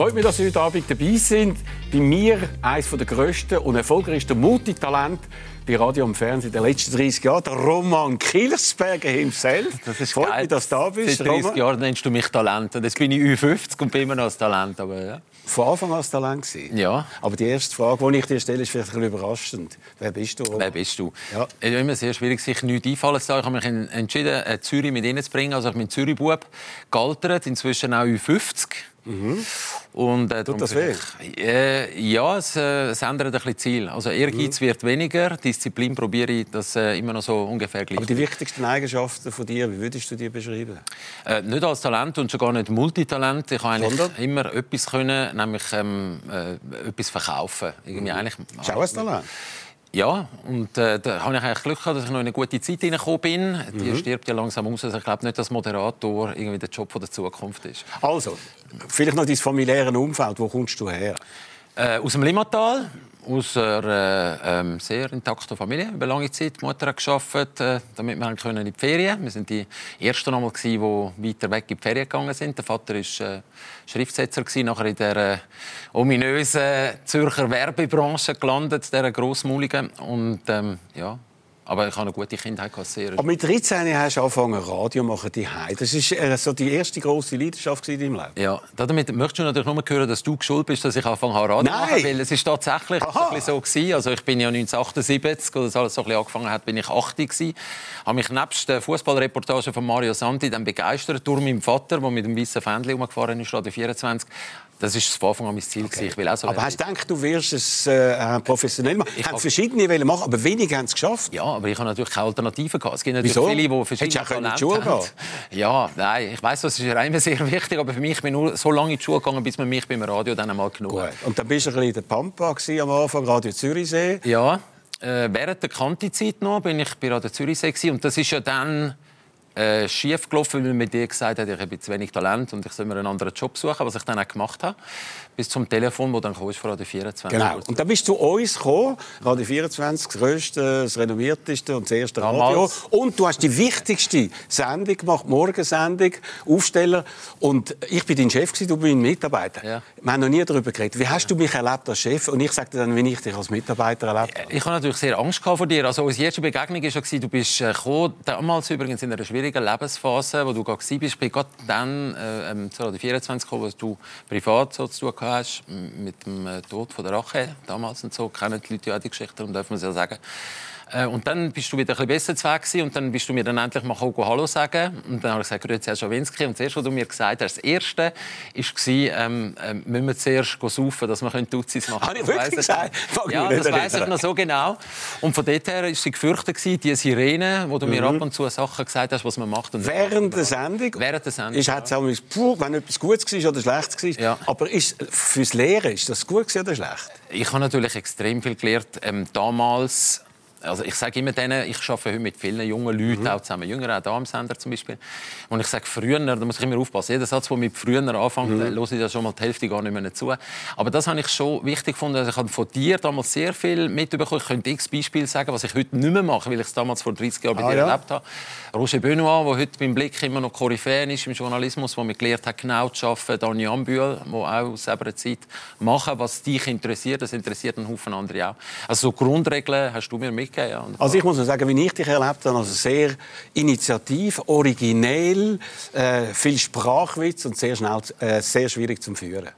Freut mich, dass Sie heute Abend dabei sind. Bei mir eines der grössten und erfolgreichsten Multitalente bei Radio und Fernsehen der letzten 30 Jahre, der Roman Kilsberger himself. Das ist Freut geil. mich, dass du da bist. Seit 30 Roman. Jahren nennst du mich Talent. Und jetzt bin ich Ü50 und bin immer noch ein Talent. Aber ja. Von Anfang an das Talent gewesen. Ja. Aber die erste Frage, die ich dir stelle, ist vielleicht ein bisschen überraschend. Wer bist du? Roman? Wer bist du? Ja. Es ist immer sehr schwierig, sich nichts einfallen zu lassen. Ich habe mich en- entschieden, äh, Zürich mit ihnen zu bringen. Also ich bin Zürich-Bub, gealtert, inzwischen auch Ü50. Und, äh, Mhm. das weh? Äh, ja, es, äh, es ändert ein bisschen Ziel. Also Ehrgeiz Mhm. wird weniger, Disziplin probiere ich das äh, immer noch so ungefähr gleich. Aber die wichtigsten Eigenschaften von dir, wie würdest du die beschreiben? Äh, nicht als Talent und schon gar nicht Multitalent. Ich habe eigentlich immer etwas können, nämlich ähm, äh, etwas verkaufen. Irgendwie eigentlich, Das ist auch ein Talent. Ja, und äh, da habe ich eigentlich Glück gehabt, dass ich noch in eine gute Zeit hineingekommen bin. Mhm. Die stirbt ja langsam aus. Also ich glaube nicht, dass Moderator irgendwie der Job von der Zukunft ist. Also, vielleicht noch dein familiäre Umfeld. Wo kommst du her? Äh, aus dem Limmatal, aus einer äh, sehr intakten Familie. Über lange Zeit. Die Mutter hat gearbeitet, äh, damit wir können in die Ferien Wir sind die Ersten, einmal, die weiter weg in die Ferien gegangen sind. Der Vater war äh, Schriftsetzer, gewesen, nachher in der äh, ominösen Zürcher Werbebranche gelandet, der grossmauligen. Und ähm, ja, aber ich habe eine gute Kindheit gehabt, sehr. Aber mit 13 hast du angefangen, Radio zu machen. Die Das war äh, so die erste grosse Leidenschaft in deinem Leben. Ja, damit möchtest du natürlich nur hören, dass du schuld bist, dass ich angefangen habe, Radio zu Nein. machen. Weil es ist tatsächlich ein so gewesen. Also ich bin ja 1978, als alles so ein bisschen angefangen hat, bin ich 80 gewesen. Habe mich nebst der Fußballreportage von Mario Santi dann begeistert durch meinen Vater, der mit dem weißen Fähnchen rumgefahren ist, Radio 24. Das ist von Anfang an mein Ziel gewesen. Ich will auch so Aber hast du gedacht, du wirst es äh, professionell machen? Ich hab- habe verschiedene wollen machen, aber wenige haben es geschafft. Ja, aber ich habe natürlich keine Alternative gehabt. Es gibt natürlich Wieso? viele, die verschiedene Hättest du auch in die Talente Schule haben. gehen Ja, nein, ich weiß, das ist ja immer sehr wichtig, aber für mich ich bin nur so lange in die Schule gegangen, bis man mich beim Radio dann einmal genommen hat. Und dann bist du ein bisschen der Pampa gewesen am Anfang, Radio Zürichsee. Ja, äh, während der Kanti-Zeit noch bin ich bei Radio Zürichsee gewesen. und das ist ja dann äh, schief gelaufen, weil man dir gesagt hat, ich habe zu wenig Talent und ich soll mir einen anderen Job suchen, was ich dann auch gemacht habe, bis zum Telefon, wo dann kam, ist von Radio 24. Genau. Und dann bist du zu uns gekommen, Radio 24, das grösste, das renommierteste und das erste Radio. Damals. Und du hast die wichtigste Sendung gemacht, Morgensendung, Aufsteller. Und ich bin dein Chef, gewesen, du bist mein Mitarbeiter. Ja. Wir haben noch nie darüber geredet. Wie hast du mich erlebt als Chef? Und ich sagte dann, wie ich dich als Mitarbeiter erlebt habe. Ich habe natürlich sehr Angst vor dir. Also unsere erste Begegnung war, ja, du bist äh, gekommen, damals übrigens in einer schwierigen Lebensphase, wo du gerade warst. Ich bin gerade dann äh, ähm, zu Radio 24 gekommen, wo du privat so zu tun hast, mit dem äh, Tod von der Rache damals und so. Kennen die Leute ja auch die Geschichte, darum darf man es ja sagen. Äh, Und dann bist du wieder ein bisschen besser zu Weg und dann bist du mir dann endlich mal gekommen, Hallo sagen. Und dann habe ich gesagt, grüezi Herr Schawinski. Und das erste, was du mir gesagt hast, das erste, war, ähm, ähm, müssen wir zuerst saufen, dass wir Duzis machen Habe ich können. wirklich weiss gesagt? Mich Ja, das weiß ich noch so genau. Und von dort her war sie gefürchtet, gewesen, die Sirene, wo du mir ab und zu Sachen gesagt hast, was man macht. Und Mhm. Während der Sendung? Während der Sendung, Ist, hat's auch, puh, wenn etwas Gutes war oder schlecht war. Ja. Aber ist, fürs Lehren, ist das gut oder schlecht? Ich habe natürlich extrem viel gelernt. Ähm, damals, also ich sage immer denen, ich arbeite heute mit vielen jungen Leuten auch zusammen, Jünger auch da am Sender zum Beispiel. Und ich sage früher, da muss ich immer aufpassen, jeder Satz, der mit früher anfängt, mhm. höre ich ja schon mal die Hälfte gar nicht mehr zu. Aber das habe ich schon wichtig gefunden. Also ich habe von dir damals sehr viel mitbekommen. Ich könnte x Beispiele sagen, was ich heute nicht mehr mache, weil ich es damals vor 30 Jahren bei Ah, dir ja? erlebt habe. Roger Benoit, der heute beim Blick immer noch Koryphäen ist im Journalismus, der mir gelernt hat, genau zu arbeiten. Dani Ambühl, der auch aus selber Zeit machen, was dich interessiert. Das interessiert einen Haufen andere auch. Also so Grundregeln hast du mir mitgegeben. Ja. Also ich muss nur sagen, wie ich dich erlebt habe, also sehr initiativ, originell, äh, viel Sprachwitz und sehr schnell, äh, sehr schwierig zum Führen.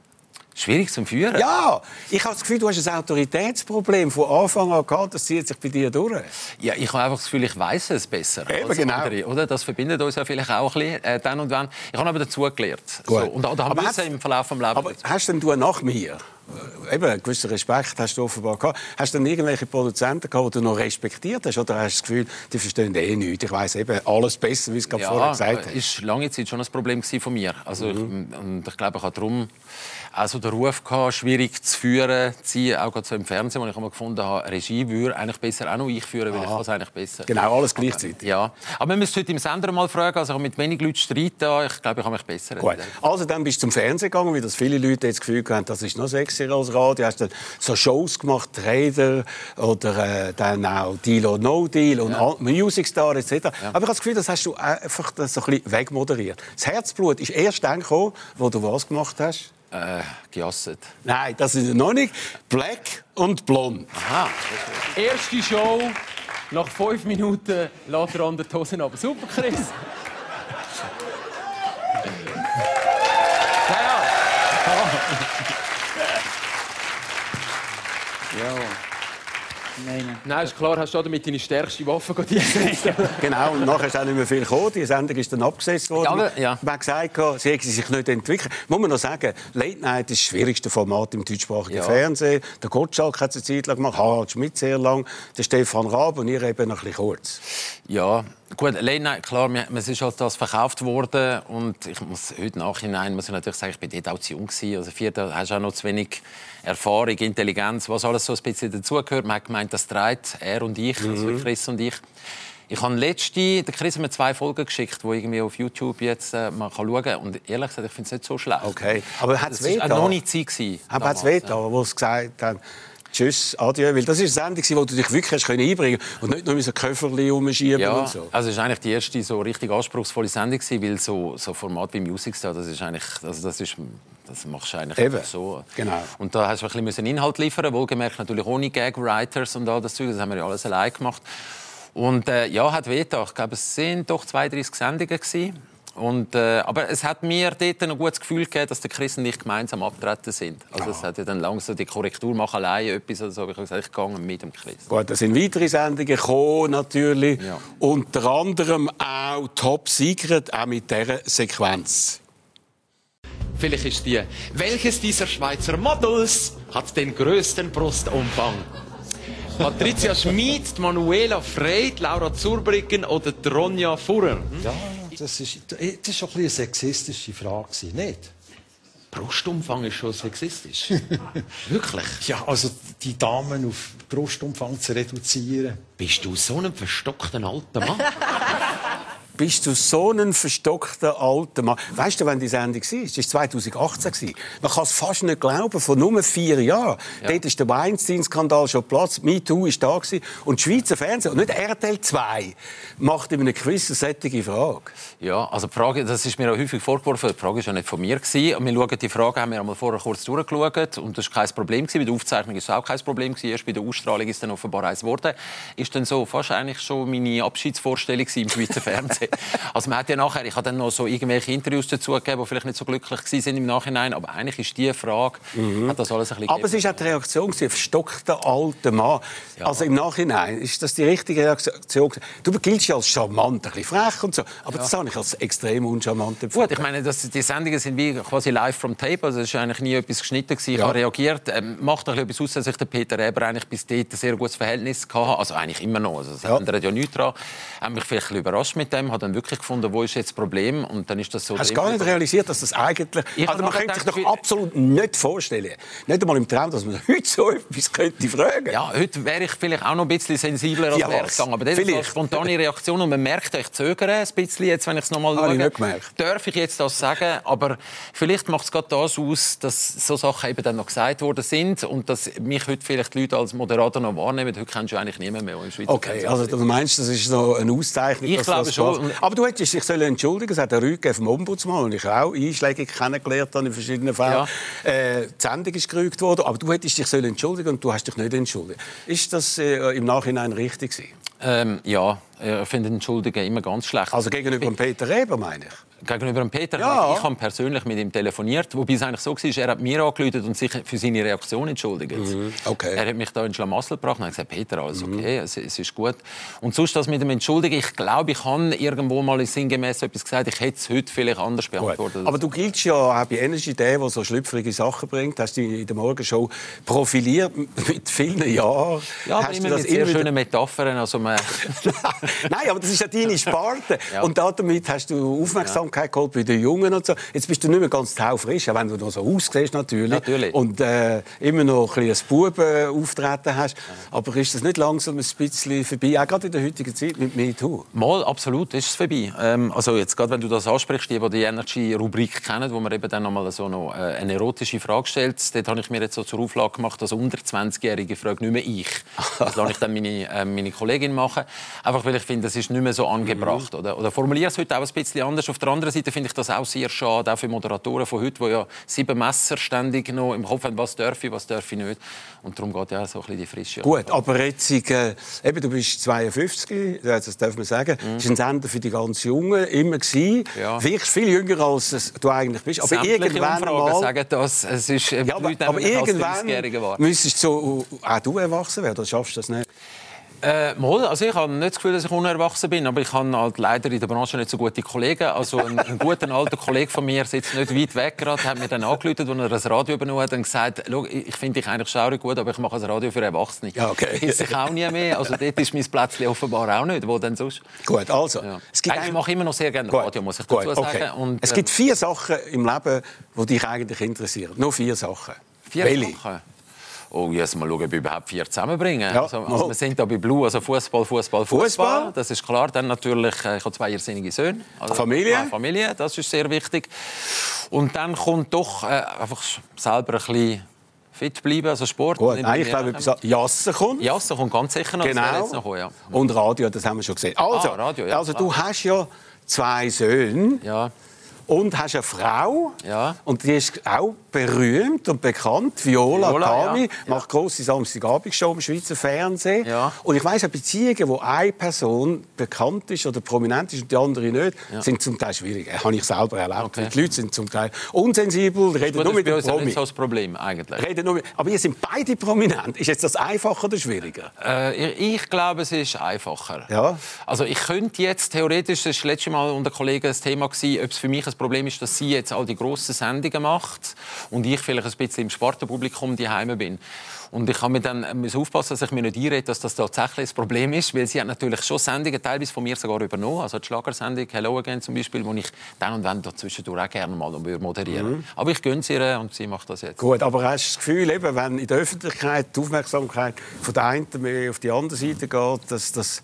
Schwierig zum Führen. Ja, ich habe das Gefühl, du hast ein Autoritätsproblem von Anfang an gehabt. Das zieht sich bei dir durch. Ja, ich habe einfach das Gefühl, ich weiß es besser Eben, als genau. andere. Oder? Das verbindet uns ja vielleicht auch ein bisschen, äh, dann und wann. Ich habe aber dazugelernt. So. Und, oder Aber habe hat's- müssen im Verlauf des Lebens. Aber hast denn du nach mir, eben, einen gewissen Respekt hast du offenbar gehabt, hast du dann irgendwelche Produzenten gehabt, die du noch respektiert hast? Oder hast du das Gefühl, die verstehen eh nichts? Ich weiss eben alles besser, wie es gerade vorher gesagt hast. ist lange Zeit schon ein Problem von mir. Also Mhm. ich, und ich glaube, ich habe darum auch so den Ruf gehabt, schwierig zu führen, zu ziehen, auch gerade so im Fernsehen, wo ich immer gefunden habe, Regie würde eigentlich besser auch noch ich führen, weil ich kann es eigentlich besser. Genau, alles gleichzeitig. Ja, aber wir müssen heute im Sender mal fragen, also ich habe mit wenig Leuten streiten, ich glaube, ich habe mich besser. Gut. Also dann bist du zum Fernsehen gegangen, wie das viele Leute jetzt das Gefühl haben, das ist noch sexier als Radio. Hast dann so Shows gemacht, Trader oder äh, dann auch Deal or No Deal und ja. Music Star etc. Aber ich habe das Gefühl, das hast du einfach so ein bisschen wegmoderiert. Das Herzblut ist erst dann gekommen, wo du was gemacht hast. Äh, gejasset. Nein, das ist noch nicht. Black und blond. Aha. Erste Show. Nach fünf Minuten lässt er an der Hosen ab. Super, Chris. ja, ja. Ja. Nein, Nein, ist klar, hast du damit deine stärkste Waffe eingesetzt. genau, und nachher ist auch nicht mehr viel gekommen. Die Sendung ist dann abgesetzt worden. Ja, aber, ja. Man hat gesagt, sie hätte sich nicht entwickelt. Muss man noch sagen, Late Night ist das schwierigste Format im deutschsprachigen ja. Fernsehen. Der Gottschalk hat es eine Zeit lang gemacht, Harald Schmidt sehr lang, der Stefan Raab und ihr eben noch ein bisschen kurz. Ja, Gut, Night, klar, es ist halt das verkauft worden und ich muss heute Nachhinein muss ich natürlich sagen, ich bin dort auch zu jung gewesen. Also vierter hast auch noch zu wenig Erfahrung, Intelligenz, was alles so ein bisschen dazugehört. Man hat gemeint, das treibt er und ich, also mhm. also Chris und ich. Ich habe letzte, der Chris hat mir zwei Folgen geschickt, die irgendwie auf YouTube jetzt äh, man kann schauen kann. Und ehrlich gesagt, ich finde es nicht so schlecht. Okay, aber hat es weh da? noch nicht Zeit. Aber hat es weh da, wo es gesagt haben, Tschüss, adieu. Weil das ist eine Sendung, wo du dich wirklich hast einbringen konntest und nicht nur mit so Köfferli rumschieben ja, und so. Also es war eigentlich die erste so richtig anspruchsvolle Sendung, weil so, so Format wie Music Star, das ist eigentlich, also das ist das machst du eigentlich Eben. so. Genau. Und da hast du ein bisschen Inhalt liefern wohlgemerkt natürlich ohne Gag-Writers und all das Zeug. Das haben wir ja alles allein gemacht. Und äh, ja, hat weh Ich glaube, es sind doch 32 Sendungen gewesen. Und, äh, aber es hat mir dort ein gutes Gefühl gegeben, dass die Christen nicht gemeinsam abtreten sind. Also es hat ja dann langsam die Korrektur machen allein etwas, also habe ich gesagt, ich gehe mit dem Christ. Gut, da sind weitere Sendungen gekommen, natürlich. Ja. Unter anderem auch Top Secret, auch mit dieser Sequenz. Vielleicht ist die, welches dieser Schweizer Models hat den größten Brustumfang? Patricia Schmid, Manuela Frey, Laura Zurbriggen oder Ronja Furrer? Hm? Ja, das ist, das ist schon ein eine sexistische Frage, nicht? Brustumfang ist schon sexistisch. Wirklich? Ja, also die Damen auf Brustumfang zu reduzieren. Bist du so ein verstockter alter Mann? bist du so ein verstockter alter Mann. Weißt du, wann die Sendung war? Das war 2018. Man kann es fast nicht glauben, vor nur vier Jahren. Ja. Dort ist der Weinstein-Skandal schon Platz. MeToo war da. Gewesen. Und das Schweizer Fernsehen, und nicht RTL 2, macht in einem Quiz eine solche Frage. Ja, also die Frage, das ist mir auch häufig vorgeworfen, die Frage war ja nicht von mir. Gewesen. Wir schauen die Frage, haben wir einmal vorher kurz durchgeschaut. Und das war kein Problem. Gewesen. Bei der Aufzeichnung war es auch kein Problem. Gewesen. Erst bei der Ausstrahlung ist dann offenbar eins geworden. Ist dann so fast eigentlich schon meine Abschiedsvorstellung im Schweizer Fernsehen. Also man hat ja nachher, ich habe dann noch so irgendwelche Interviews dazu gegeben, die vielleicht nicht so glücklich sind im Nachhinein, aber eigentlich ist die Frage, mhm. hat das alles ein bisschen Aber es ist auch die Reaktion, ein verstockter alter Mann. Ja. Also im Nachhinein ist das die richtige Reaktion. Du giltst ja als charmant, ein bisschen frech und so, aber ja. das habe ich als extrem uncharmant empfunden. Gut, ich meine, das, die Sendungen sind wie quasi live from tape, also es ist eigentlich nie etwas geschnitten gewesen. Ich ja. habe reagiert, ähm, macht ein bisschen aus, dass ich den Peter Eber eigentlich bis dort ein sehr gutes Verhältnis hatte, also eigentlich immer noch, also das ja. ändert ja nichts daran. Ich habe mich vielleicht ein bisschen überrascht mit dem, habe dann wirklich gefunden, wo ist jetzt das Problem? Und dann ist das so. Hast du gar nicht realisiert, dass das eigentlich... Ich also man könnte sich doch absolut nicht vorstellen, nicht einmal im Traum, dass man heute so etwas könnte fragen. Ja, heute wäre ich vielleicht auch noch ein bisschen sensibler als ja, gegangen. Aber das vielleicht. ist eine spontane Reaktion und man merkt, ich zögere ein bisschen jetzt, wenn ich es nochmal schaue. Ich. Darf ich jetzt das sagen? Aber vielleicht macht es gerade das aus, dass so Sachen eben dann noch gesagt worden sind und dass mich heute vielleicht die Leute als Moderator noch wahrnehmen. Heute kennst du eigentlich niemand mehr im Schweizer Okay, also du meinst, das ist noch eine Auszeichnung? Ich glaube schon. Aber du hättest dich entschuldigen Es hat der Rüge vom Ombudsmann, und ich auch einschlägig kennengelernt habe in verschiedenen Fällen. Ja. Äh, die Sendung ist gerügt worden, aber du hättest dich entschuldigen und du hast dich nicht entschuldigt. Ist das äh, im Nachhinein richtig gewesen? Ähm, ja, ich finde Entschuldigen immer ganz schlecht. Also gegenüber Peter Reber, meine ich? Gegenüber dem Peter. Ja. Ich habe persönlich mit ihm telefoniert, wobei es eigentlich so war, er hat mir angerufen und sich für seine Reaktion entschuldigt. Mhm. Okay. Er hat mich da in Schlamassel gebracht und hat gesagt, Peter, alles mhm. okay, es, es, ist gut. Und sonst das mit dem Entschuldigen, ich glaube, ich habe irgendwo mal sinngemäß etwas gesagt, ich hätte es heute vielleicht anders beantwortet. Aber du giltst ja auch bei Energy Day, der so schlüpfrige Sachen bringt, hast dich in der Morgenshow profiliert mit vielen Jahren. Ja, aber hast immer mit sehr schönen Metaphern. Also Nein, aber das ist ja deine Sparte. ja. Und damit hast du Aufmerksamkeit Aufmerksamkeit geholt bei den Jungen und so. Jetzt bist du nicht mehr ganz taufrisch, auch wenn du noch so aussiehst natürlich. natürlich. Und äh, immer noch ein bisschen Buben auftreten hast. Aber ist das nicht langsam ein bisschen vorbei, auch gerade in der heutigen Zeit mit MeToo? Mal, absolut ist es vorbei. Ähm, also jetzt gerade, wenn du das ansprichst, die, die die Energy-Rubrik kennen, wo man eben dann noch mal so noch, äh, eine erotische Frage stellt, dort habe ich mir jetzt so zur Auflage gemacht, dass unter 20-Jährige frage nicht mehr ich. Das lasse ich dann meine, äh, meine Kollegin machen. Einfach weil ich finde, das ist nicht mehr so angebracht. Mhm. Oder, oder formuliere es heute auch ein bisschen anders. Auf der anderen anderen Seite finde ich das auch sehr schade, auch für Moderatoren von heute, die ja sieben Messer ständig noch im Kopf haben, was darf ich, was darf ich nicht. Und darum geht ja so ein bisschen die Frische. Gut, aber jetzt, äh, eben, du bist 52, das darf man sagen. Mhm. Das ist ein Sender für die ganz Jungen, immer gewesen. Ja. Vielleicht viel jünger, als du eigentlich bist. Aber Sämtliche irgendwann Umfragen mal... sagen das. Es ist, äh, Ja, aber, aber irgendwann 30-Jähriger wahr. müsstest du so, auch du erwachsen werden, oder schaffst du das nicht? Äh, mal, also ich habe nicht das Gefühl, dass ich unerwachsen bin, aber ich habe halt leider in der Branche nicht so gute Kollegen. Also ein, ein guter alter Kollege von mir sitzt nicht weit weg gerade, hat mir dann angerufen, als er das Radio übernommen hat und gesagt, «Schau, ich finde dich eigentlich schaurig gut, aber ich mache ein Radio für Erwachsene. Ja, okay. Gibt sich auch nie mehr. Also dort ist mein Plätzchen offenbar auch nicht. Wo denn sonst? Gut, also. Ja. Es gibt Eigentlich ein- mache ich immer noch sehr gerne Gut, Radio, muss ich dazu gut, sagen. okay. Und, es äh, gibt vier Sachen im Leben, die dich eigentlich interessieren. Nur vier Sachen. Vier Welche? Sachen. Oh, jetzt mal schauen, ob wir überhaupt vier zusammenbringen. Ja, also, also wir sind da bei Blue, also Fußball, Fußball, Fußball. Das ist klar. Dann natürlich, äh, ich habe zwei irrsinnige Söhne. Also, Familie. Familie, das ist sehr wichtig. Und dann kommt doch äh, einfach selber ein bisschen fit bleiben, also Sport. Gut, nein, ich glaube, Jassen kommt. Ja, das kommt ganz sicher noch. Genau. noch ja. Und Radio, das haben wir schon gesehen. Also, Ah, Radio, ja, also klar. du hast ja zwei Söhne ja. Und hast eine Frau. Ja. Und die ist auch berühmt und bekannt. Viola, Viola, Kami ja. macht grosse Samstagabendshow im Schweizer Fernsehen. Ja. Und ich weiss, Beziehungen, wo eine Person bekannt ist oder prominent ist und die andere nicht, sind zum Teil schwierig. Das habe ich selber erlebt. Okay. Die Leute sind zum Teil unsensibel, reden Gut, nur das ist mit dem uns Promi. nicht so das Problem, eigentlich. Reden nur mit, aber ihr sind beide prominent. Ist jetzt das einfacher oder schwieriger? Äh, ich, glaube, es ist einfacher. Ja. Also ich könnte jetzt theoretisch, das war das letzte Mal unter Kollegen das Thema, gewesen, ob es für mich ein Problem ist, dass sie jetzt all die grossen Sendungen macht und ich vielleicht ein bisschen im Spartenpublikum daheim bin. Und ich habe mir dann aufpassen, dass ich mir nicht einrede, dass das tatsächlich das Problem ist, weil sie hat natürlich schon Sendungen teilweise von mir sogar übernommen, also die Schlagersendung Hello Again zum Beispiel, wo ich dann und wann dazwischendurch auch gerne mal moderieren würde. Aber ich gönne sie ihr und sie macht das jetzt. Gut, aber hast du das Gefühl, eben, wenn in der Öffentlichkeit die Aufmerksamkeit von der einen mehr auf die andere Seite geht, dass das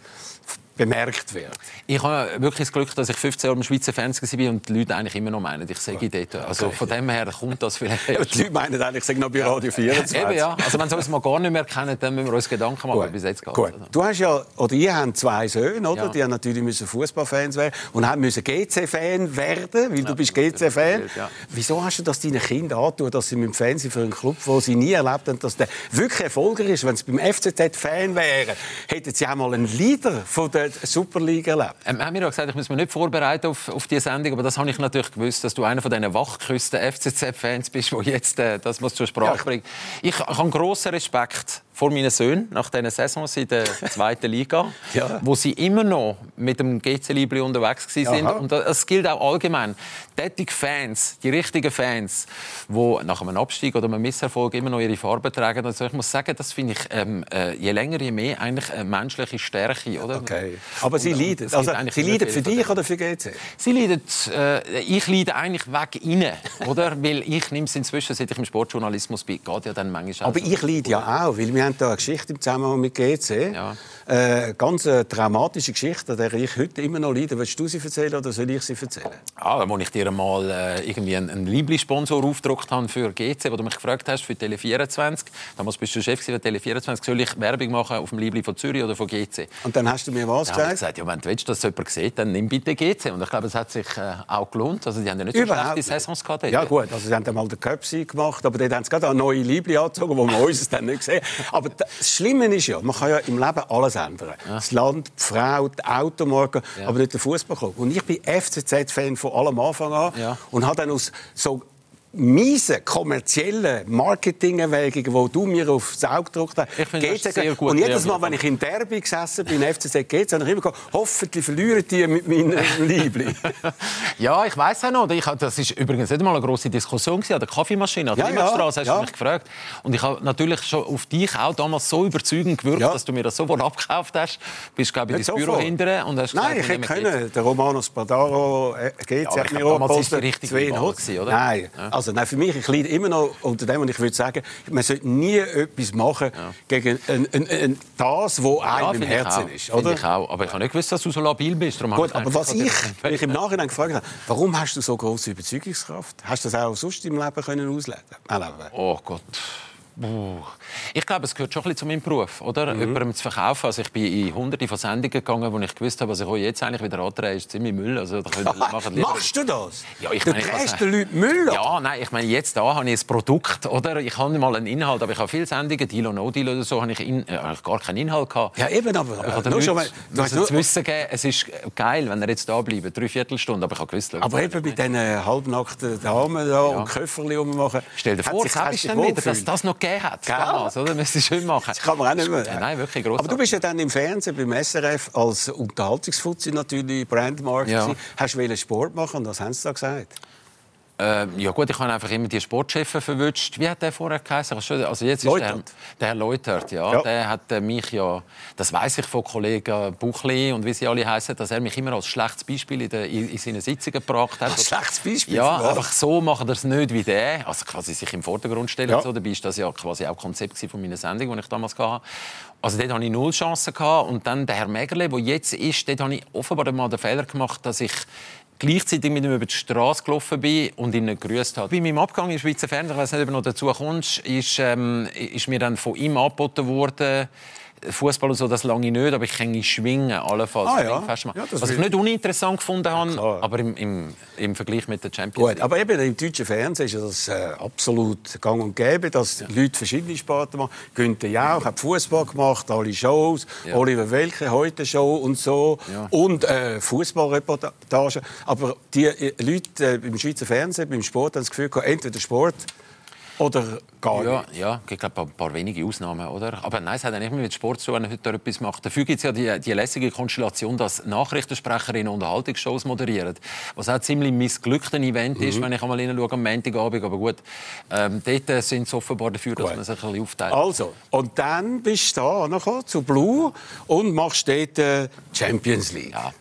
bemerkt wird? Ich habe wirklich das Glück, dass ich 15 Jahre im Schweizer Fernsehen war und die Leute eigentlich immer noch meinen, ich sage dort. Also von dem her kommt das vielleicht. Ja, die Leute meinen eigentlich, ich sage noch bei Radio 24. Eben, ja. Also wenn sie uns mal gar nicht mehr kennen, dann müssen wir uns Gedanken machen, wie bis jetzt geht. Gut. Du hast ja, oder ihr habt zwei Söhne, oder? Ja. Die haben natürlich müssen Fußballfans werden und haben müssen GC-Fan werden, weil du bist GC-Fan. ja. Wieso hast du das deinen Kindern angetan, dass sie mit dem Fernsehen für einen Club, wo sie nie erlebt haben, dass der wirklich erfolgreich ist? Wenn sie beim FCZ Fan wären, hätten sie auch mal einen Leader von der Superliga erlebt. Ähm, haben mir auch gesagt, ich muss mich nicht vorbereiten auf, auf diese Sendung, aber das habe ich natürlich gewusst, dass du einer von diesen wachküsten FCZ-Fans bist, die jetzt äh, das muss zur Sprache Ja. bringen. Ich, ich habe grossen Respekt vor meinen Söhnen nach diesen Saisons in der zweiten Liga, Ja. wo sie immer noch mit dem GC Libri unterwegs waren. sind. Aha. Und das gilt auch allgemein. Tätige Fans, die richtigen Fans, die nach einem Abstieg oder einem Misserfolg immer noch ihre Farbe tragen. Also ich muss sagen, das finde ich ähm, äh, je länger, je mehr eigentlich eine menschliche Stärke. Oder? Okay. Aber sie Und, ähm, leiden. es Also, sie leiden für dich oder für GC? Sie leiden, äh, ich leide eigentlich weg rein, oder? Weil ich nehme es inzwischen, seit ich im Sportjournalismus bin, geht ja dann manchmal Aber auch so. ich leide ja auch, weil wir haben da eine Geschichte im Zusammenhang mit GC. Ja. Äh, ganz eine traumatische Geschichte, an der ich heute immer noch leide. Willst du sie erzählen oder soll ich sie erzählen? Ah, als ich dir mal äh, irgendwie einen, einen Lieblingssponsor aufgedruckt habe für GC, wo du mich gefragt hast für Tele24. Damals bist du Chef von Tele24. Soll ich Werbung machen auf dem Liebling von Zürich oder von GC? Und dann hast du mir was habe ich gesagt? gesagt, ja, wenn du willst, dass jemand sieht, dann nimm bitte GC. Und ich glaube, es hat sich äh, auch gelohnt. Also, die haben ja nicht so Überhaupt schlechte. Saisons gehabt. Ja gut, also sie haben dann mal den Köpsi gemacht, aber dort haben sie gerade eine neue Liebli angezogen, wo man uns dann nicht gesehen Aber das Schlimme ist ja, man kann ja im Leben alles ändern. Das Land, die Frau, die Automarke, aber nicht der Fußballclub. Und ich bin FCZ-Fan von allem Anfang an Ja. und habe dann aus so miese kommerzielle Marketingerwägungen, die du mir aufs Auge gedruckt hast. Ich finde, das sehr gut Und jedes Mal, wenn ich im Derby gesessen bin, FCZ GC, habe ich immer gesagt, hoffentlich verlieren die mit meinen Liebli. Ja, ich weiß auch noch. Ich, das ist übrigens nicht mal eine große Diskussion an der Kaffeemaschine, an der Ja, Limmerstraße, hast ja, du ja. mich gefragt. Und ich habe natürlich schon auf dich auch damals so überzeugend gewirkt, Ja. dass du mir das sofort abgekauft hast. Bist glaube ich ins Büro hinterher und hast Nein, gesagt, ich hätte können. Der Romano Spadaro äh, GC aber hat mir auch damals ist richtige zwei? Nein, Ja. Also nein, für mich, ich leide immer noch unter dem, und ich würde sagen, man sollte nie etwas machen gegen ein, ein, ein, das, was Ja, einem im Herzen auch. ist. Oder? ich auch. Aber ich habe nicht gewusst, dass du so labil bist. Darum Gut, aber was ich, dir- wenn ich im Nachhinein gefragt habe, warum hast du so große Überzeugungskraft? Hast du das auch sonst im Leben können ausleben? erleben? Oh Gott. Ich glaube, es gehört schon ein bisschen zu meinem Beruf, oder? Mhm. Jemandem zu verkaufen. Also ich bin in hunderte von Sendungen gegangen, wo ich gewusst habe, was ich jetzt eigentlich wieder andrehe, ist ziemlich Müll. Also, da Machst du das? Ja, ich du drehst den Leuten Müll Ja, nein, ich meine, jetzt da habe ich ein Produkt, oder? Ich habe mal einen Inhalt, aber ich habe viele Sendungen, Deal oder No Deal oder so, habe ich, in, äh, gar keinen Inhalt gehabt. Ja, eben, aber... Ich habe schon mal, du hast zu wissen gegeben, es ist geil, wenn er jetzt da bleibt, drei Viertelstunde, aber ich habe gewusst... Aber eben bei diesen halbnackten Damen da ja. und Köfferli rummachen... Stell dir vor, das ist dann wieder, dass das noch gegeben hat. Damals, oder? Müsste schön machen. Das kann man auch nicht mehr. Ja, nein, wirklich großartig. Aber du bist ja dann im Fernsehen, beim SRF, als Unterhaltungsfuzzi natürlich, Brandmarkt. Ja. Hast du Sport machen und was haben sie da gesagt? Ähm, ja gut, ich habe einfach immer die Sportchefe verwünscht. Wie hat der vorher geheißen? Also jetzt ist der, der Herr Leutert, ja, ja. Der hat äh, mich ja, das weiß ich von Kollegen Buchli und wie sie alle heißen, dass er mich immer als schlechtes Beispiel in, der, in, in seinen Sitzungen gebracht hat. Als schlechtes Beispiel? Ja, was? einfach so machen wir es nicht wie der. Also quasi sich im Vordergrund stellen. Ja. So. Dabei ist das ja quasi auch Konzept von meiner Sendung, die ich damals hatte. Also dort hatte ich null Chancen. Und dann der Herr Megerle, der jetzt ist, dort habe ich offenbar mal den Fehler gemacht, dass ich gleichzeitig mit ihm über die Straße gelaufen bin und ihn nicht grüßt habe. Bei meinem Abgang im Schweizer Fernsehen, ich weiß nicht, ob du noch dazu kommst, ist, ähm, ist mir dann von ihm angeboten worden, Fußball und so, das lange nicht, aber ich kann schwingen, allenfalls. Ah, ja. ja Was ich nicht uninteressant gefunden habe, ja, aber im, im, im, Vergleich mit der Champions League. aber eben im deutschen Fernsehen ist das äh, absolut gang und gäbe, dass ja. Leute verschiedene Sportarten machen. Günther Jauch hat Fußball gemacht, alle Shows. Oliver Welke, heute Show und so und äh, Fußballreportagen. Aber die äh, Leute äh, im Schweizer Fernsehen, beim Sport, haben das Gefühl, entweder Sport oder gar ja, nicht? Ja, ich glaube, ein paar wenige Ausnahmen. Oder? Aber nein, es hat ja nicht mehr mit Sport zu tun, wenn heute etwas macht. Dafür gibt es ja die, die lässige Konstellation, dass Nachrichtensprecherinnen Unterhaltungsshows moderieren. Was auch ein ziemlich missglücktes Event mhm. ist, wenn ich einmal reinschaue am Montagabend. Aber gut, ähm, dort sind sie offenbar dafür, dass gut. man sich ein bisschen aufteilt. Also, und dann bist du da zu Blue und machst dort äh, Champions League. Ja.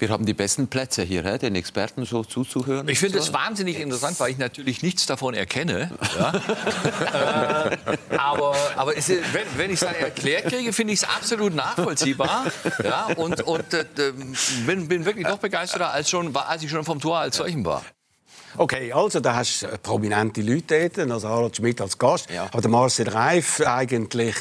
Wir haben die besten Plätze hier, den Experten so zuzuhören. Ich finde es so. wahnsinnig interessant, weil ich natürlich nichts davon erkenne. Ja? äh, aber aber es, wenn, wenn ich es dann erklärt kriege, finde ich es absolut nachvollziehbar. Ja? Und, und äh, bin, bin wirklich noch begeisterter, als, schon, als ich schon vom Tor als solchen war. Okay, also da hast du äh, prominente Leute dort, also Harald Schmidt als Gast, ja. aber der Marcel Reif eigentlich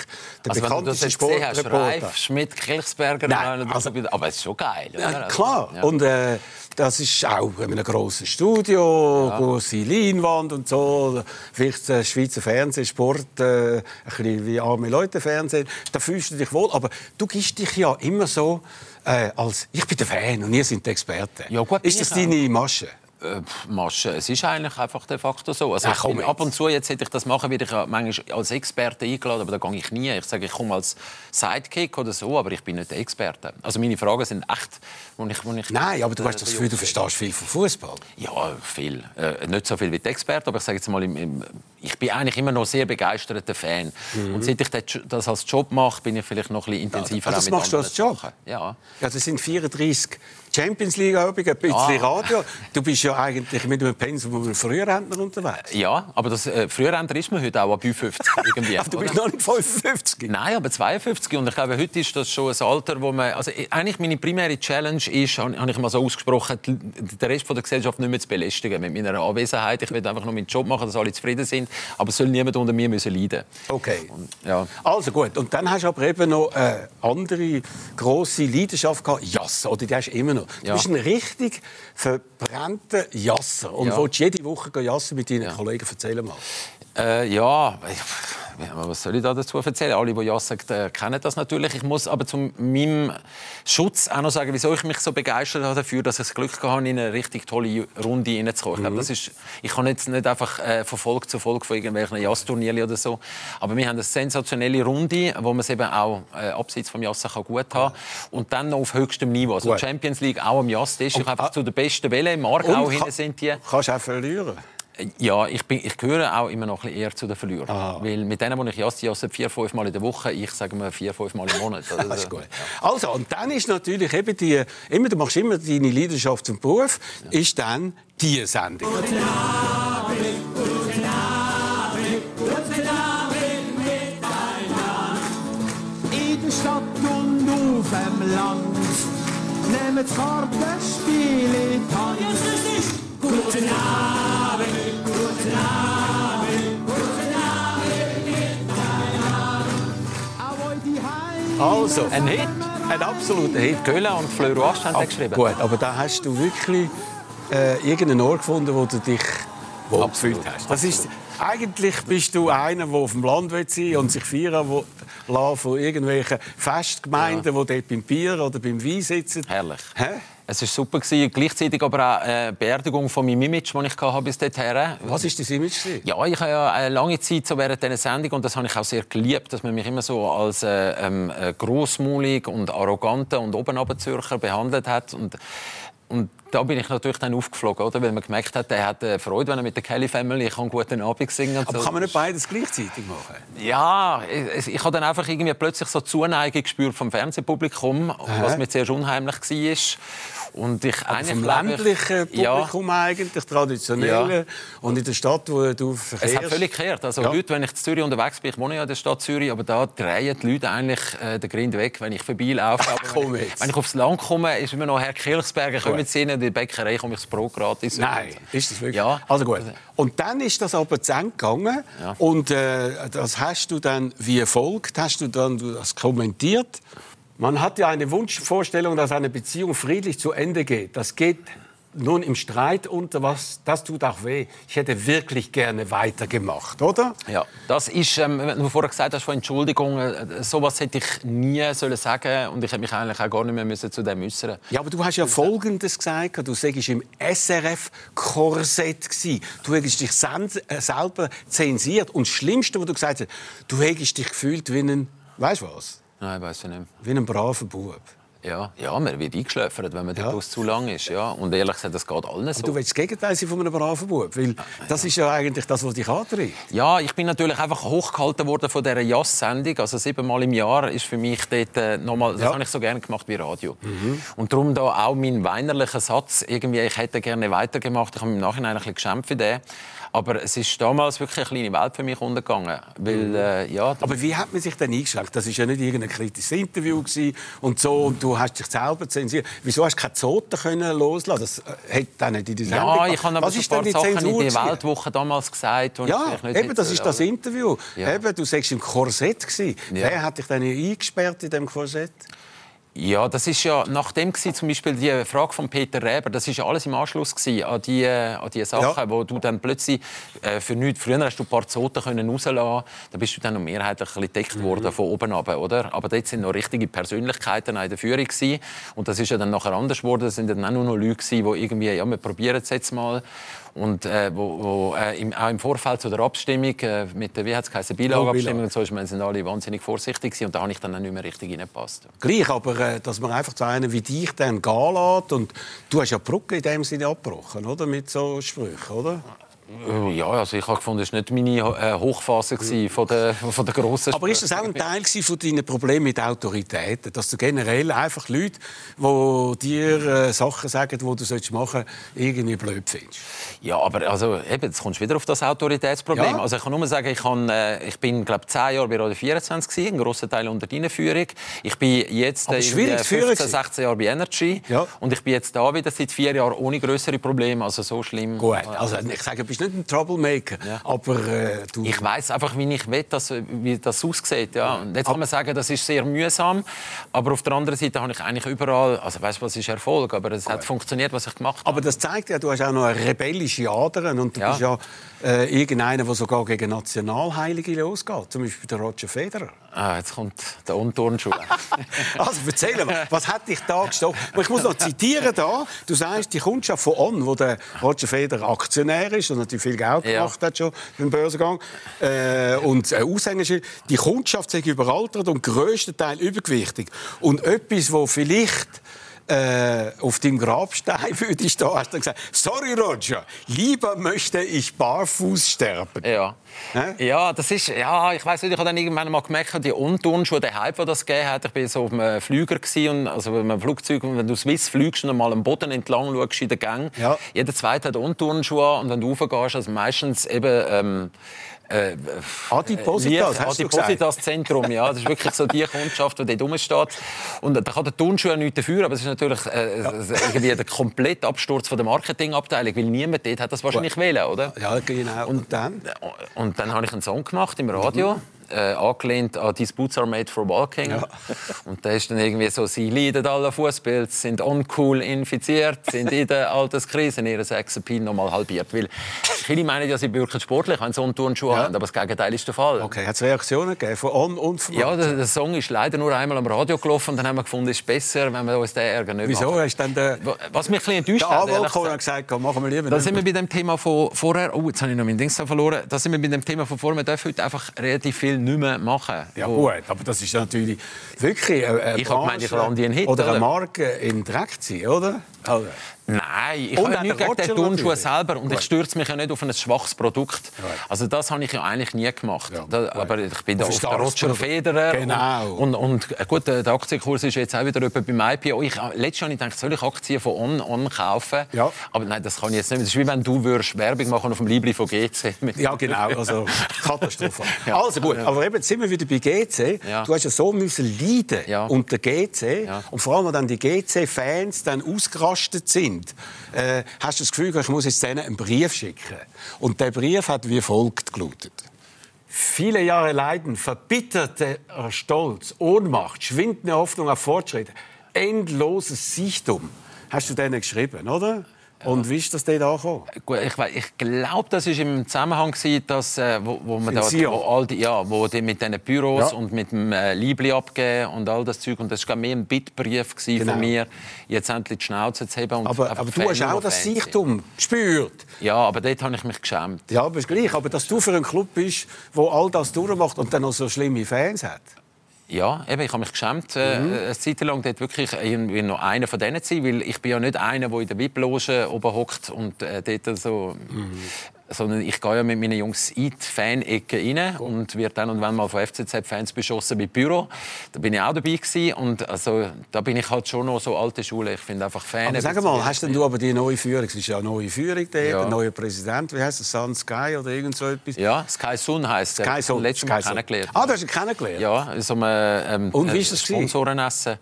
der also, bekannteste Sportreporter. Reif, Schmidt, Kilchsberger, Nein, also, aber es ist schon geil. Oder? Ja, klar, ja. und äh, das ist auch in einem grossen Studio, ja. große Leinwand und so, vielleicht der Schweizer Fernsehsport, äh, ein bisschen wie arme Leute Fernsehen, da fühlst du dich wohl, aber du gibst dich ja immer so äh, als, ich bin der Fan und ihr seid die Experten. Ja, gut, ist das deine Masche? Äh, Masche. Es ist eigentlich einfach de facto so. Also Ach, ich, ab und zu, jetzt hätte ich das machen, werde ich manchmal als Experte eingeladen, aber da gehe ich nie. Ich sage, ich komme als Sidekick oder so, aber ich bin nicht der Experte. Also meine Fragen sind echt, wo ich, wo ich Nein, aber du hast das Gefühl, du verstehst viel von Fußball. Ja, viel. Äh, nicht so viel wie der Experte, aber ich sage jetzt mal, im, im, ich bin eigentlich immer noch sehr begeisterter Fan. Mhm. Und seit ich das als Job mache, bin ich vielleicht noch ein bisschen intensiver. Ja, das machst du als Job? Ja. ja. Das sind 34 Champions League Abend, ein bisschen ah. Radio. Du bist ja eigentlich mit einem Pensum einem Frührentner unterwegs. Ja, aber das äh, Frührentner ist man heute auch ab 50 irgendwie. aber du bist oder? noch nicht 55. Nein, aber 52 und ich glaube, heute ist das schon ein Alter, wo man also eigentlich meine primäre Challenge ist, habe ich mal so ausgesprochen, den Rest von der Gesellschaft nicht mehr zu belästigen mit meiner Anwesenheit. Ich will einfach nur meinen Job machen, dass alle zufrieden sind, aber es soll niemand unter mir müssen leiden. Okay. Und, ja. Also gut. Und dann hast du aber eben noch eine andere große Leidenschaft gehabt, Jass, oder die hast du immer noch. Du ja. bist ein richtig verbrannter Jasser und ja. willst jede Woche jassen mit deinen ja. Kollegen. Erzähl mal. Äh, ja, was soll ich da dazu erzählen? Alle, die ja sagen, äh, kennen das natürlich. Ich muss aber zu meinem Schutz auch noch sagen, wieso ich mich so begeistert habe dafür, dass ich das Glück hatte, in eine richtig tolle Runde reinzukommen. Mhm. Ich, glaube, das ist, ich kann jetzt nicht einfach äh, von Folge zu Folge von irgendwelchen Jazzturnieren oder so, aber wir haben eine sensationelle Runde, wo man es eben auch äh, abseits vom Jassen kann gut haben und dann noch auf höchstem Niveau. Also. Champions League auch am ist. Ich einfach zu den besten Welle. Im Aargau hinten sind die. Kannst du auch verlieren? Ja, ich, bin, ich gehöre auch immer noch ein bisschen eher zu den Verlierern. Aha. Weil mit denen, die ich jasse, jasse vier, fünf Mal in der Woche, ich sage mal vier, fünf Mal im Monat. Also, das ist gut. Ja. Also, und dann ist natürlich eben die, immer, du machst immer deine Leidenschaft zum Beruf, ja. ist dann die Sendung. Guten Abend, guten Abend, guten Abend miteinander. In der Stadt und auf dem Land. Nehmt das Kartenspiel in die Hand. Abend, guten Abend Also, Ein Hit. ein absoluter Hit. Köhler und Fleur Roast haben den geschrieben. Gut, aber da hast du wirklich äh, irgendeinen Ort gefunden, wo du dich wohlgefühlt hast. Das ist, eigentlich bist du einer, der auf dem Land will sein und sich feiern will lassen von irgendwelchen Festgemeinden, die dort beim Bier oder beim Wein sitzen. Herrlich. Hä? Es war super. Gewesen. Gleichzeitig aber auch eine Beerdigung von meinem Image, das ich hatte bis dahin. Was war das Image? Ja, ich habe ja eine lange Zeit so während dieser Sendung und das habe ich auch sehr geliebt, dass man mich immer so als äh, ähm, äh, grossmaulig und arroganter und oben Zürcher behandelt hat und und da bin ich natürlich dann aufgeflogen, oder? weil man gemerkt hat, er hat äh, Freude, wenn er mit der Kelly Family kann guten Abend singen kann. Aber so. kann man nicht beides gleichzeitig machen? Ja, ich, ich habe dann einfach irgendwie plötzlich so Zuneigung gespürt vom Fernsehpublikum, was mir zuerst unheimlich war. Und ich Aber eigentlich vom ich- ländlichen Ja. Publikum eigentlich, traditionell. Ja. Und in der Stadt, wo du Es verkehrst. hat völlig gekehrt. Also Ja. heute, wenn ich in Zürich unterwegs bin, ich wohne ja in der Stadt Zürich, aber da drehen die Leute eigentlich äh, den Grind weg, wenn ich vorbeilaufe. Aber Komm wenn, ich, jetzt. wenn ich aufs Land komme, ist immer noch Herr Kirchsberger, kommen Sie in die Bäckerei, komme ich das Brot gratis. Nein, ist das wirklich? Ja. Also gut. Und dann ist das aber zu Ende gegangen. Ja. Und äh, das hast du dann wie folgt, hast du dann das kommentiert. Man hat ja eine Wunschvorstellung, dass eine Beziehung friedlich zu Ende geht. Das geht nun im Streit unter was, das tut auch weh. Ich hätte wirklich gerne weitergemacht, oder? Ja, das ist, ähm, wenn du vorher gesagt hast von Entschuldigung, äh, sowas hätte ich nie sollen sagen und ich hätte mich eigentlich auch gar nicht mehr müssen zu dem äußern. Ja, aber du hast ja Folgendes gesagt, du sagst im SRF-Korsett gsi. Du hättest dich äh, selber zensiert und das Schlimmste, was du gesagt hast, du hättest dich gefühlt wie ein, weißt du was, Nein, weiß ich nicht. wie ein braver Bub. Ja, ja, man wird eingeschläfert, wenn man Ja. ja. dort zu lang ist. Ja. Und ehrlich gesagt, das geht allen so. Du willst das Gegenteil sein von einem braven Bub, weil das ist ja eigentlich das, was dich antreibt. Ja, ich bin natürlich einfach hochgehalten worden von dieser Jazz-Sendung. Also siebenmal im Jahr ist für mich dort äh, nochmal, das Ja. habe ich so gerne gemacht wie Radio. Und darum da auch mein weinerlicher Satz, irgendwie, ich hätte gerne weitergemacht. Ich habe mich im Nachhinein ein bisschen geschämt für den. Aber es ist damals wirklich eine kleine Welt für mich untergegangen. Weil, äh, ja, Aber wie hat man sich denn eingeschränkt? Das war ja nicht irgendein kritisches Interview gewesen und so und du hast dich selber zensiert. Wieso hast du keine Zoten können loslassen? Das äh, hätte dann nicht in die Sendung ja, ich habe aber Was so ist ein paar die Sachen in Zensur? die gewesen? Weltwoche damals gesagt. Ja, eben, das ist das Interview. Ja. Eben, du sagst im Korsett gewesen. Ja. Wer hat dich denn eingesperrt in dem Korsett? Ja, das ist ja nachdem gewesen, zum Beispiel die Frage von Peter Reber, das ist ja alles im Anschluss gewesen, an die an die Sachen, Ja. wo du dann plötzlich äh, für nichts, früher hast du ein paar Zoten können rauslassen, da bist du dann noch mehrheitlich gedeckt Mhm. worden von oben ab, oder? Aber dort sind noch richtige Persönlichkeiten in der Führung gewesen. und das ist ja dann nachher anders geworden. Das sind dann auch nur noch Leute gewesen, die irgendwie, ja, wir probieren es jetzt mal und äh, wo, wo äh, im, auch im Vorfeld zu der Abstimmung äh, mit der wie hat's geheißen, Beilageabstimmung und so, ist man sind alle wahnsinnig vorsichtig gewesen, und da habe ich dann auch nicht mehr richtig reingepasst. Gleich, aber äh, dass man einfach zu einem wie dich dann gehen lässt. Und du hast ja die Brücke in dem Sinne abgebrochen, oder? Mit so Sprüchen, oder? Äh, Ja, also ich habe gefunden, das war nicht meine äh, Hochphase gewesen von der, von der grossen Aber ist das auch ein Teil von deinen Problemen mit Autoritäten? Dass du generell einfach Leute, die dir äh, Sachen sagen, die du machen sollst, irgendwie blöd findest? Ja, aber also, eben, jetzt kommst du wieder auf das Autoritätsproblem. Ja. Also ich kann nur sagen, ich, äh, ich bin glaube zehn Jahre bei Radio 24 gewesen, ein grosser Teil unter deiner Führung. Ich bin jetzt äh, schwierig irgendwie zu führen 15, 16 Jahre bei Energy Ja. und ich bin jetzt da wieder seit vier Jahren ohne größere Probleme, also so schlimm. Gut, also ich sage, du bist nicht ein Troublemaker, Ja. aber äh, du... Ich weiß einfach, wie ich will, dass, wie das aussieht. Ja. Und jetzt kann man sagen, das ist sehr mühsam. Aber auf der anderen Seite habe ich eigentlich überall, also weißt, was ist Erfolg, aber es hat funktioniert, was ich gemacht habe. Aber das zeigt ja, du hast auch noch eine rebellische Ader und du Ja. bist ja äh, irgendeiner, der sogar gegen Nationalheilige losgeht, zum Beispiel der Roger Federer. Ah, jetzt kommt der Unturnschuh. Also erzähl mal, was hat dich da? Aber Ich muss noch zitieren da. Du sagst, die Kundschaft von On, wo der Roger Federer Aktionär ist und natürlich viel Geld Ja. gemacht hat schon beim Börsengang äh, und äh, Aushängeschild, die Kundschaft sei überaltert und größtenteils übergewichtig. Und etwas, wo vielleicht äh, auf dem Grabstein würde ich da hast du gesagt, sorry Roger, lieber möchte ich barfuß sterben. Ja. Hä? Ja, das ist, ja, ich weiß nicht, ich habe dann irgendwann mal gemerkt, die Unturnschuhe, der Hype, den das gegeben hat. Ich bin so auf einem Flüger und, also auf einem Flugzeug, und wenn du Swiss fliegst und mal am Boden entlang schaust in den Gang, Ja. jeder Zweite hat Unturnschuhe und wenn du raufgehst, also meistens eben, ähm, äh, Adipositas, du gesagt. Adipositas-Zentrum, ja. Das ist wirklich so die Kundschaft, die dort rumsteht. Und da kann der Turnschuh nichts dafür, aber es ist natürlich äh, irgendwie der komplette Absturz von der Marketingabteilung, weil niemand dort hat das wahrscheinlich wählen, oder? Ja, genau. Und dann? Und dann habe ich einen Song gemacht im Radio. Äh, angelehnt an «These Boots are made for walking». Und da ist dann irgendwie so, sie leiden alle Fußpilz, sind uncool infiziert, sind in der Alterskrise, ihre Sexappeal nochmal halbiert. Weil viele meinen ja, sie wirken sportlich, wenn sie Turnschuhe Ja. haben, aber das Gegenteil ist der Fall. Okay, hat es Reaktionen gegeben von On und von Ja, der, der Song ist leider nur einmal am Radio gelaufen und dann haben wir gefunden, es ist besser, wenn wir uns den Ärger nicht Wieso machen. hast dann den, Was mich ein bisschen enttäuscht der hat, Anwalt gekommen und gesagt- machen wir lieber da sind wir bei dem Thema von vorher. Oh, jetzt habe ich noch mein Ding verloren. Da sind wir bei dem Thema von vorher. Wir dürfen heute einfach relativ viel nicht mehr machen. Ja gut, aber das ist natürlich wirklich eine, eine Ich hab gemeint, ich Branche einen Hit, oder eine oder? Marke im Dreck ziehen, oder? Also, Nein, ich Und habe ja nichts gegen den Turnschuh selber und ich stürze mich ja nicht auf ein schwaches Produkt. Also das habe ich ja eigentlich nie gemacht. Ja, da, aber ich bin da Auf auf ein der Roger. Federer Genau. und, und, und äh, gut, der der Aktienkurs ist jetzt auch wieder etwa beim IPO. Ich, äh, letztes Jahr habe ich gedacht, soll ich Aktien von On, On kaufen? Ja. Aber nein, das kann ich jetzt nicht. Das ist wie wenn du würdest Werbung machen auf dem Liebling von GC. Ja, genau, also Katastrophe. Ja. Also gut, aber eben, jetzt sind wir wieder bei GC. Ja. Du hast ja so müssen leiden unter GC und vor allem, als dann die GC-Fans dann ausgerastet sind, äh, hast du das Gefühl, ich muss jetzt denen einen Brief schicken. Und der Brief hat wie folgt gelautet. Viele Jahre Leiden, verbitterter Stolz, Ohnmacht, schwindende Hoffnung auf Fortschritt, endloses Sichtum. Hast du denen geschrieben, oder? Und wie ist das dort angekommen? Gut, ich, ich glaube, das war im Zusammenhang, dass, äh, wo, wo man da, wo all die, ja, wo die mit diesen Büros Ja. und mit dem äh, Liebli abgeben und all das Zeug. Und das war mehr ein Bittbrief Genau. von mir, jetzt endlich die Schnauze zu heben. Und Aber, aber du hast auch das. Sichtum gespürt. Ja, aber dort habe ich mich geschämt. Ja, aber ist gleich. Aber dass du für einen Club bist, wo all das durchmacht und dann noch so schlimme Fans hat. Ja, eben, ich habe mich geschämt, äh, Mhm. eine Zeit lang dort wirklich irgendwie noch einer von denen zu sein, weil ich bin ja nicht einer, der in der VIP-Loge oben hockt und äh, dort so... Mhm. Sondern ich gehe ja mit meinen Jungs in die Fan-Ecke rein und werde dann und wenn mal von FCZ-Fans beschossen mit Büro. Da bin ich auch dabei gewesen. und also da bin ich halt schon noch so alte Schule. Ich finde einfach Fan. Aber sag mal, hast denn du aber die neue Führung? Es ist ja eine neue Führung dort, Ja. ein neuer Präsident. Wie heißt es? Sun Sky oder irgend so etwas? Ja, Sky Sun heisst er. Sky Sun. Letztes Mal Sun. kennengelernt. Ah, du hast ihn kennengelernt? Ja, so einem ähm, Und wie äh, ist das gewesen? Sponsorenessen.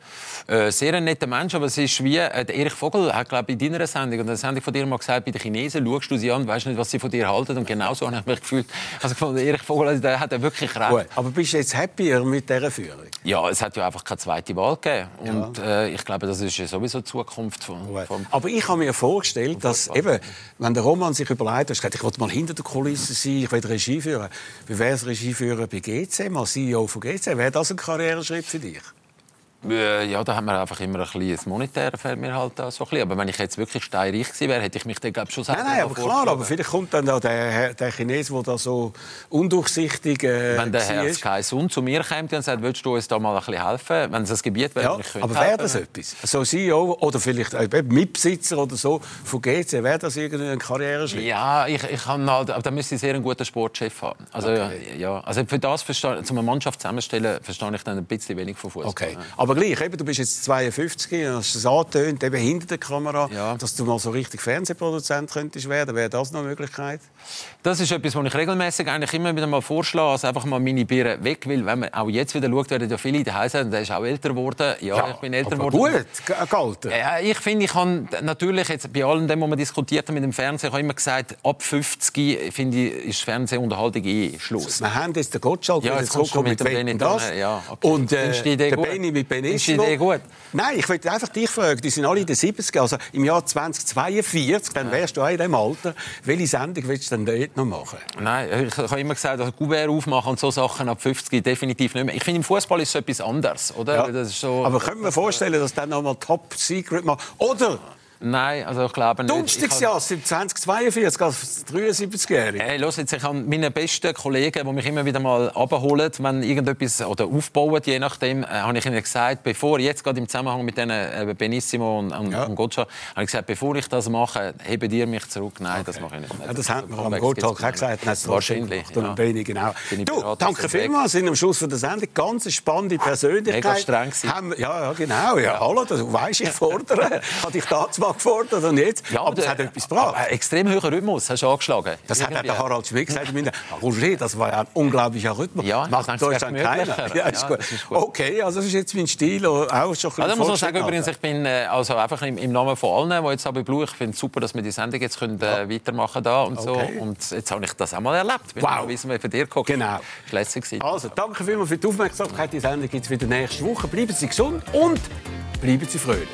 Äh, sehr ein netter Mensch, aber es ist wie... Äh, der Erich Vogel hat, glaube ich, in deiner Sendung, und der Sendung von dir mal gesagt, bei den Chinesen schaust du sie an weißt nicht, was sie von dir halten. Und genau so habe ich mich gefühlt. Also gefunden, Erich Vogel, also, der hat ja wirklich recht. Gut. Aber bist du jetzt happier mit dieser Führung? Ja, es hat ja einfach keine zweite Wahl gegeben. Und äh, ich glaube, das ist ja sowieso die Zukunft von, vom Aber ich habe mir vorgestellt, dass eben, wenn der Roman sich überlegt, hat, ich will mal hinter der Kulisse sein, ich will Regie führen. Wie wäre es Regie führen bei GC, mal CEO von GC? Wäre das ein Karriereschritt für dich? Äh, Ja, da haben wir einfach immer ein bisschen das Monetäre fällt mir halt so ein bisschen. Aber wenn ich jetzt wirklich steinreich gewesen wäre, hätte ich mich dann glaub, schon selber Nein, nein, aber klar, aber vielleicht kommt dann da der, der Chines, der da so undurchsichtig äh, Wenn der Herr. Sky Sun zu mir kommt und sagt, willst du uns da mal ein bisschen helfen, wenn es ein Gebiet wäre, Ja, ich könnte aber wäre das etwas? So CEO oder vielleicht eben Mitbesitzer oder so von GC, wäre das irgendein Karriereschritt? Ja, ich, ich kann halt, aber da müsste ich sehr einen guten Sportchef haben. Also, ja, also für das, verstehe, zum eine Mannschaft zusammenstellen, verstehe ich dann ein bisschen wenig von Fußball. Okay. Aber gleich, eben, du bist jetzt 52 und hast es angetönt, eben hinter der Kamera, Ja. dass du mal so richtig Fernsehproduzent könntest werden. Wäre das noch eine Möglichkeit? Das ist etwas, was ich regelmäßig eigentlich immer wieder mal vorschlage, also einfach mal meine Biere weg will. Wenn man auch jetzt wieder schaut, werden ja viele daheim sagen, der ist auch älter geworden. Ja, ich bin älter geworden. gut, ge- gehalten. Ja, ich finde, ich habe natürlich jetzt bei allem dem, was wir diskutiert haben mit dem Fernsehen, ich habe immer gesagt, ab 50 finde ich, ist Fernsehunterhaltung eh Schluss. Wir haben jetzt den Gottschalk Ja, jetzt zurückgekommen mit mit dem Benetton, das. ja, okay. Und äh, der gut? Benni mit Du Benissimo. die Idee gut? Nein, ich wollte einfach dich fragen. Die sind alle in den 70er, also im Jahr 2042, dann wärst du auch in dem Alter. Welche Sendung willst du denn dort noch machen? Nein, ich habe immer gesagt, also Kuvert aufmachen und so Sachen ab 50 definitiv nicht mehr. Ich finde, im Fußball ist es etwas anderes, oder? Ja. Ist so, Aber können wir vorstellen, dass dann noch mal Top Secret macht? Oder Nein, also ich glaube nicht. Ich Dunstigsjahr, 2042, als 73-Jährige. Hey, los jetzt, ich habe meine besten Kollegen, die mich immer wieder mal abholen, wenn irgendetwas oder aufbauen, je nachdem, äh, habe ich ihnen gesagt, bevor jetzt gerade im Zusammenhang mit denen äh, Benissimo und, und, Ja. und Gottschalk, habe ich gesagt, bevor ich das mache, hebt ihr mich zurück. Nein, das mache ich nicht. Ja, das hat man am gibt's auch gesagt. Wahrscheinlich. Und Benni, genau. Du, danke vielmals. Sind am Schluss von der Sendung ganz spannende Persönlichkeit. Mega streng. Haben wir- Ja, ja, genau. Ja. Hallo, du weißt, ich fordere. Ich habe dich mal gefordert und jetzt. Ja, aber es der- hat etwas gebracht. aber Extrem hoher Rhythmus hast du angeschlagen. Das hat Irgendwie. der Harald Schmidt gesagt. Roger, das war ja ein unglaublicher Rhythmus. Ja, Macht es Deutschland keiner. Ja, ist Ja, gut. das ist gut. Okay, also das ist jetzt mein Stil auch schon ein bisschen Also, da muss man sagen, übrigens, ich bin äh, also einfach im, im Namen von allen, die jetzt aber Blue, ich finde es super, dass wir die Sendung jetzt können, äh, weitermachen da und so. Okay. Und jetzt habe ich das auch mal erlebt. Bin Wow. wow. wir von dir geguckt. Genau. Das war. Also, danke vielmals für die Aufmerksamkeit. Die Sendung gibt es wieder nächste Woche. Bleiben Sie gesund und bleiben Sie fröhlich.